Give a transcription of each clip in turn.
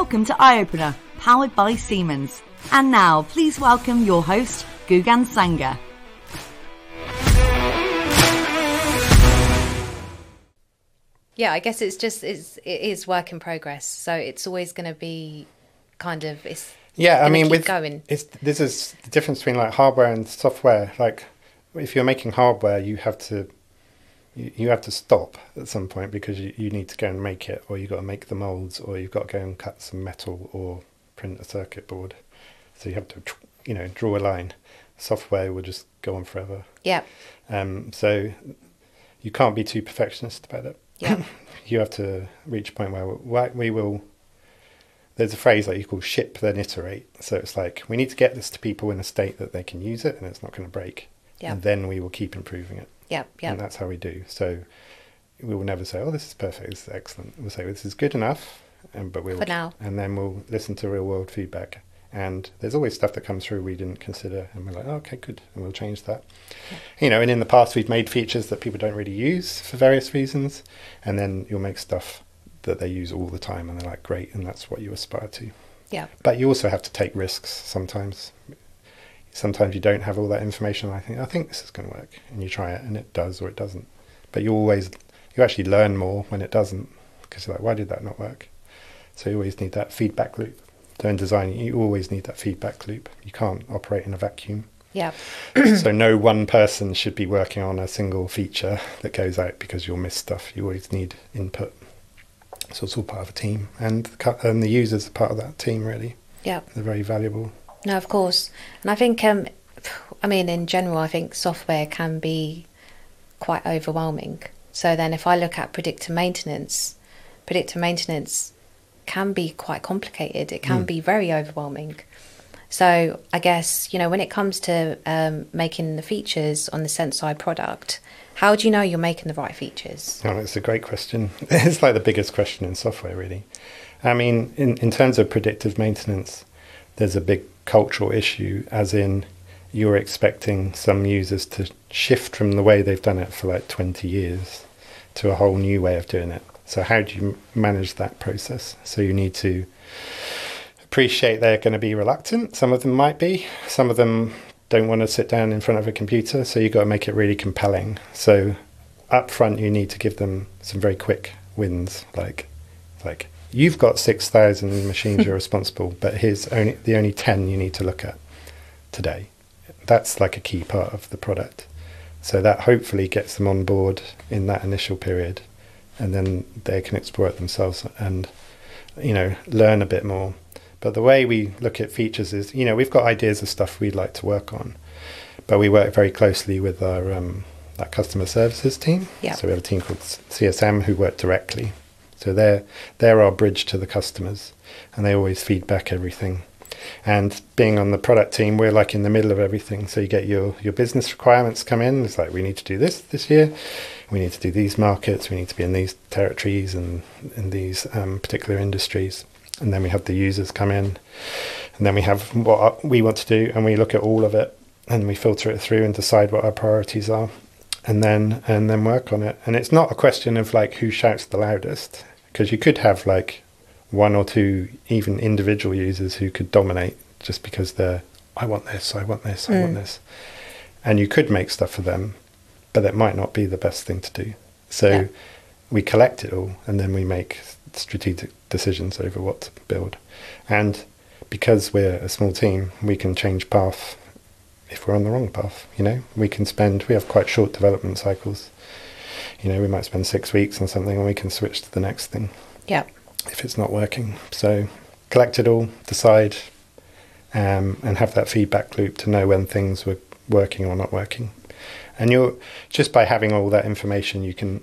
Welcome to Eye Opener, powered by Siemens. And now, please welcome your host, Gugan Sanger. Yeah, I guess it's just it's it is work in progress. So it's always going to be kind of it's Yeah, I mean, keep with going. it's this is the difference between like hardware and software. Like, if you're making hardware, you have to you, you have to stop at some point because you, you need to go and make it, or you've got to make the molds, or you've got to go and cut some metal or print a circuit board. So you have to, you know, draw a line. Software will just go on forever. yeah Um, so you can't be too perfectionist about it. Yeah. you have to reach a point where we, we will. There's a phrase that you call ship then iterate. So it's like we need to get this to people in a state that they can use it and it's not going to break. Yeah. And then we will keep improving it. Yeah yeah And that's how we do. So we will never say, "Oh, this is perfect. This is excellent." We'll say, "This is good enough," and but we'll For now. and then we'll listen to real world feedback. And there's always stuff that comes through we didn't consider, and we're like, oh, "Okay, good," and we'll change that. You know, and in the past we've made features that people don't really use for various reasons, and then you'll make stuff that they use all the time, and they're like, "Great," and that's what you aspire to. yeah But you also have to take risks sometimes. Sometimes you don't have all that information. I think I think this is going to work, and you try it, and it does or it doesn't. But you always you actually learn more when it doesn't, because you're like, why did that not work? So you always need that feedback loop. So in design, you always need that feedback loop. You can't operate in a vacuum. yeah so no one person should be working on a single feature that goes out because you'll miss stuff. You always need input. So it's all part of a team, and the, and the users are part of that team. Really, yeah they're very valuable. No, of course. And I think, um, I mean, in general, I think software can be quite overwhelming. So then, if I look at predictive maintenance, predictive maintenance can be quite complicated. It can be very overwhelming. So I guess you know when it comes to um, making the features on the Senseye product, how do you know you're making the right features? Oh, it's a great question. It's like the biggest question in software, really. I mean, in, in terms of predictive maintenance, there's a big cultural issue, as in you're expecting some users to shift from the way they've done it for like 20 years to a whole new way of doing it. So, how do you manage that process? So, you need to appreciate they're going to be reluctant. Some of them might be, some of them don't want to sit down in front of a computer. So, you've got to make it really compelling. So, up front, you need to give them some very quick wins, like, like you've got 6,000 machines you're responsible, but here's only the only 10 you need to look at today. That's like a key part of the product. So that hopefully gets them on board in that initial period and then they can explore it themselves and you know learn a bit more. But the way we look at features is, you know, we've got ideas of stuff we'd like to work on, but we work very closely with our um, that customer services team. Yeah. So we have a team called CSM who work directly. So they're they're our bridge to the customers, and they always feedback everything. And being on the product team, we're like in the middle of everything. So you get your your business requirements come in. It's like we need to do this this year. We need to do these markets. We need to be in these territories and in these um, particular industries. And then we have the users come in, and then we have what we want to do, and we look at all of it, and we filter it through and decide what our priorities are and then and then work on it. And it's not a question of like who shouts the loudest, because you could have like one or two even individual users who could dominate just because they're I want this, I want this, I want mm. this, and you could make stuff for them, but it might not be the best thing to do. So Yeah. we collect it all, and then we make strategic decisions over what to build. And because we're a small team, we can change path if we're on the wrong path. You know, we can spend. We have quite short development cycles. You know, we might spend six weeks on something, and we can switch to the next thing Yeah, if it's not working. So collect it all, decide, um, and have that feedback loop to know when things were working or not working. And you're just by having all that information, you can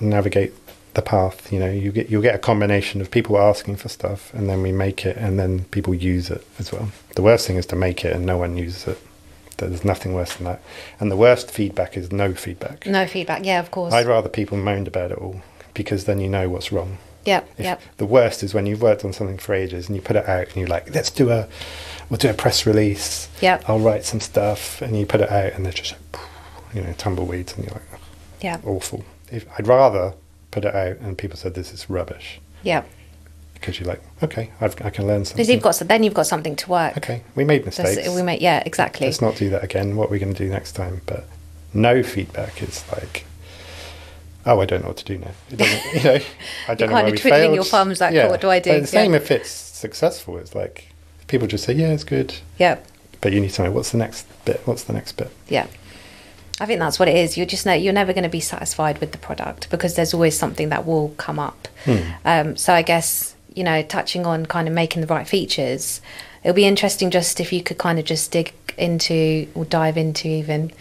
navigate the path. You know, you get you'll get a combination of people asking for stuff, and then we make it, and then people use it as well. The worst thing is to make it and no one uses it. There's nothing worse than that. And the worst feedback is no feedback. no feedback. Yeah, of course. I'd rather people moaned about it all because then you know what's wrong. If yep. The worst is when you've worked on something for ages and you put it out and you're like, let's do a, we'll do a press release. Yep. I'll write some stuff, and you put it out and they're just, like, you know, tumbleweeds, and you're like, Yeah, awful. If I'd rather put it out and people said this is rubbish yeah, because you're like, okay, I've, I can learn something. Because you've got so then you've got something to work. okay, we made That's- mistakes. we make yeah exactly. Let's not do that again. What are we going to do next time? But no feedback is like, oh, I don't know what to do now. It doesn't, you know, I don't know kind of twiddling your thumbs like, what do I do? But the same Yeah. if it's successful. It's like people just say, yeah, it's good, Yeah, but you need to know what's the next bit. What's the next bit? yeah. I think that's what it is. You're just know you're never going to be satisfied with the product because there's always something that will come up. Hmm. Um, so I guess you know, touching on kind of making the right features, it'll be interesting just if you could kind of just dig into or dive into even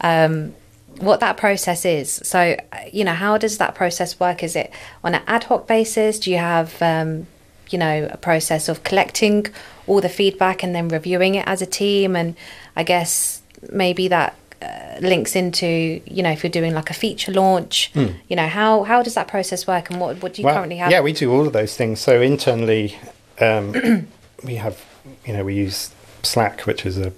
um, what that process is. So you know, how does that process work? Is it on an ad hoc basis? Do you have um, you know a process of collecting all the feedback and then reviewing it as a team? And I guess maybe that links into you know if you're doing like a feature launch you know how how does that process work and what what do you Well, currently have Yeah, we do all of those things. So internally, um, we have, you know, we use Slack, which is a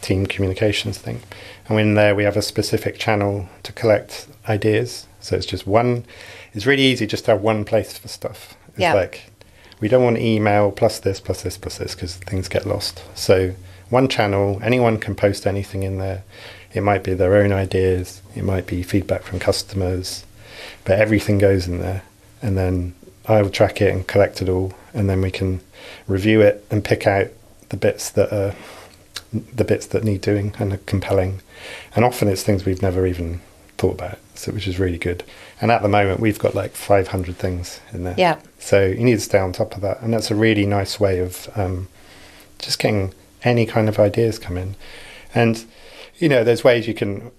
team communications thing, and in there we have a specific channel to collect ideas. So it's just one. It's really easy just to have one place for stuff. It's Yeah. like we don't want email plus this plus this plus this because things get lost. So one channel, anyone can post anything in there. It might be their own ideas. It might be feedback from customers but everything goes in there and then I will track it and collect it all and then we can review it and pick out the bits that are the bits that need doing and are compelling and often it's things we've never even thought about so which is really good and at the moment we've got like 500 things in there Yeah. so you need to stay on top of that and that's a really nice way of um, just getting any kind of ideas come in and you know there's ways you can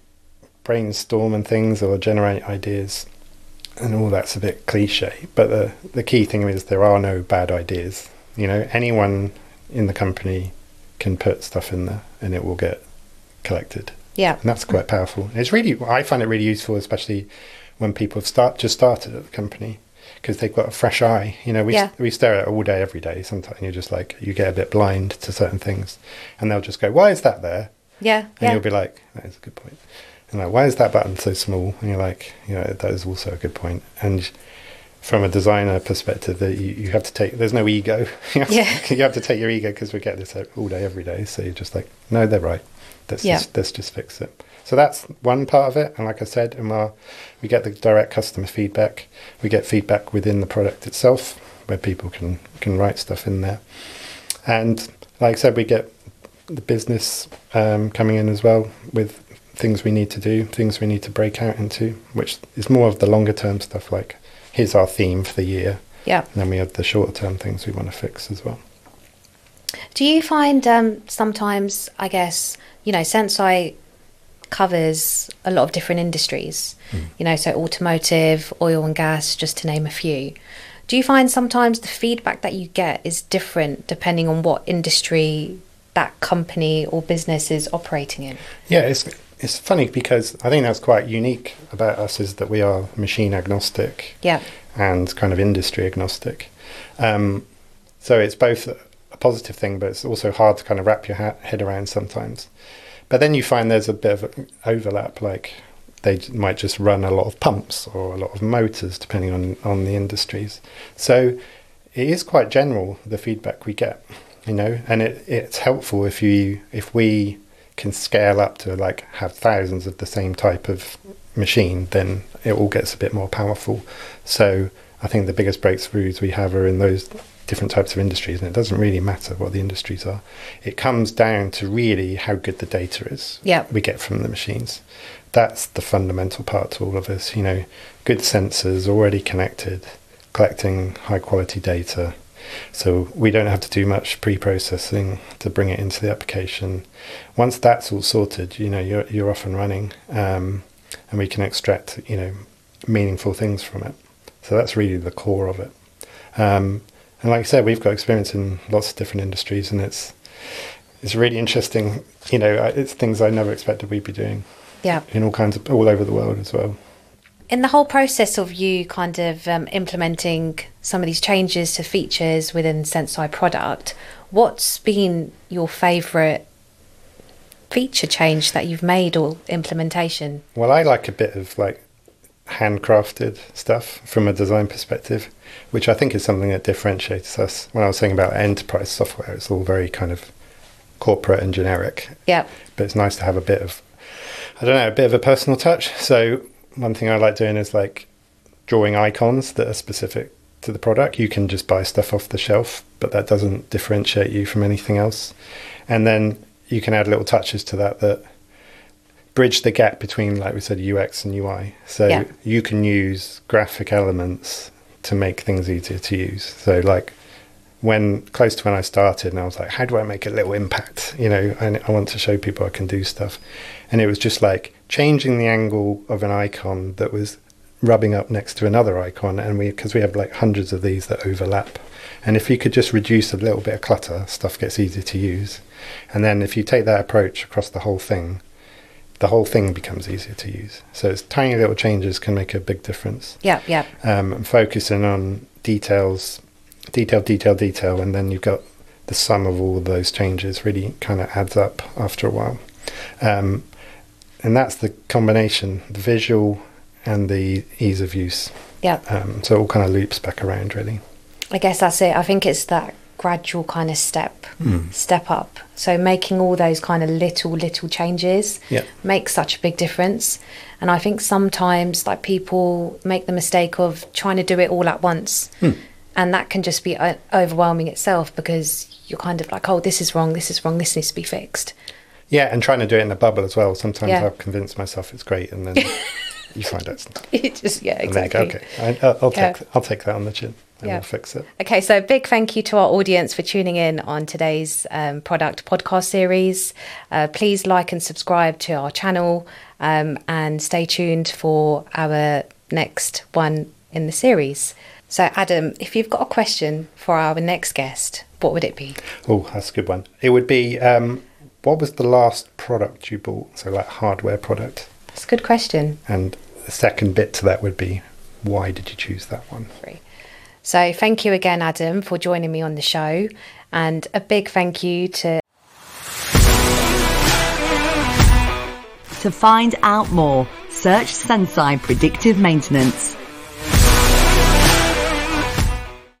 brainstorm and things or generate ideas and all that's a bit cliche but the the key thing is there are no bad ideas. You know anyone in the company can put stuff in there and it will get collected. Yeah. And that's quite powerful. It's really i find it really useful especially when people have start just started at the company because they've got a fresh eye. You know we, Yeah. we stare at it all day every day sometimes you're just like you get a bit blind to certain things. And they'll just go why is that there yeah and yeah you'll be like, that is a good point. And like, why is that button so small? And you're like, you know, that is also a good point. And from a designer perspective, that you, you have to take, there's no ego. you, have Yeah. to, you have to take your ego because we get this all day, every day. So you're just like, no, they're right. Let's, Yeah. just, let's just fix it. So that's one part of it. And like I said, in our, we get the direct customer feedback. We get feedback within the product itself where people can, can write stuff in there. And like I said, we get the business um, coming in as well with things we need to do, things we need to break out into, which is more of the longer term stuff like here's our theme for the year. yeah And then we have the shorter term things we want to fix as well. Do you find um, sometimes, I guess, you know, Senseye covers a lot of different industries, you know, so automotive, oil and gas, just to name a few. Do you find sometimes the feedback that you get is different depending on what industry that company or business is operating in? Yeah, it's it's funny because I think that's quite unique about us is that we are machine agnostic Yeah, and kind of industry agnostic. Um, so it's both a positive thing, but it's also hard to kind of wrap your ha- head around sometimes. But then you find there's a bit of overlap, like they might just run a lot of pumps or a lot of motors, depending on on the industries. So it is quite general the feedback we get, you know, and it, it's helpful if you if we can scale up to like have thousands of the same type of machine, then it all gets a bit more powerful. So I think the biggest breakthroughs we have are in those different types of industries, and it doesn't really matter what the industries are. It comes down to really how good the data is Yeah. we get from the machines. That's the fundamental part to all of this. You know, good sensors already connected, collecting high quality data. So we don't have to do much pre-processing to bring it into the application. Once that's all sorted, you know, you're you're off and running, um, and we can extract you know meaningful things from it. So that's really the core of it. Um, and like I said, we've got experience in lots of different industries, and it's it's really interesting. You know, it's things I never expected we'd be doing yeah. in all kinds of all over the world as well. In the whole process of you kind of um, implementing some of these changes to features within Senseye product, what's been your favourite feature change that you've made or implementation? Well, I like a bit of like handcrafted stuff from a design perspective, which I think is something that differentiates us. When I was saying about enterprise software, it's all very kind of corporate and generic. Yeah. But it's nice to have a bit of, I don't know, a bit of a personal touch. So one thing I like doing is like drawing icons that are specific to the product. You can just buy stuff off the shelf, but that doesn't differentiate you from anything else. And then you can add little touches to that that bridge the gap between, like we said, UX and UI. So Yeah. you can use graphic elements to make things easier to use. So like when close to when I started, and I was like, how do I make a little impact? You know, and I want to show people I can do stuff. And it was just like changing the angle of an icon that was rubbing up next to another icon, and we because we have like hundreds of these that overlap. And if you could just reduce a little bit of clutter, stuff gets easier to use. And then if you take that approach across the whole thing, the whole thing becomes easier to use. So it's tiny little changes can make a big difference Yeah, yeah. um, and focusing on details, detail, detail, detail, and then you've got the sum of all of those changes really kind of adds up after a while. Um, and that's the combination, the visual and the ease of use. Yeah. Um, so it all kind of loops back around, really. I guess that's it. I think it's that gradual kind of step hmm. step up. So making all those kind of little little changes Yeah. makes such a big difference. And I think sometimes like people make the mistake of trying to do it all at once. Hmm. And that can just be uh, overwhelming itself because you're kind of like, oh, this is wrong, this is wrong, this needs to be fixed. Yeah, and trying to do it in a bubble as well. Sometimes Yeah. I'll convince myself it's great, and then you find out it's not. It just yeah, exactly. go, okay, I, I'll, I'll Yeah. take I'll take that on the chin, and Yeah. we'll fix it. Okay, so big thank you to our audience for tuning in on today's um, product podcast series. Uh, please like and subscribe to our channel um, and stay tuned for our next one in the series. So, Adam, if you've got a question for our next guest, what would it be? Oh, that's a good one. It would be um, what was the last product you bought? So, like hardware product. That's a good question. And the second bit to that would be why did you choose that one? So, thank you again, Adam, for joining me on the show. And a big thank you to To find out more, search Senseye Predictive Maintenance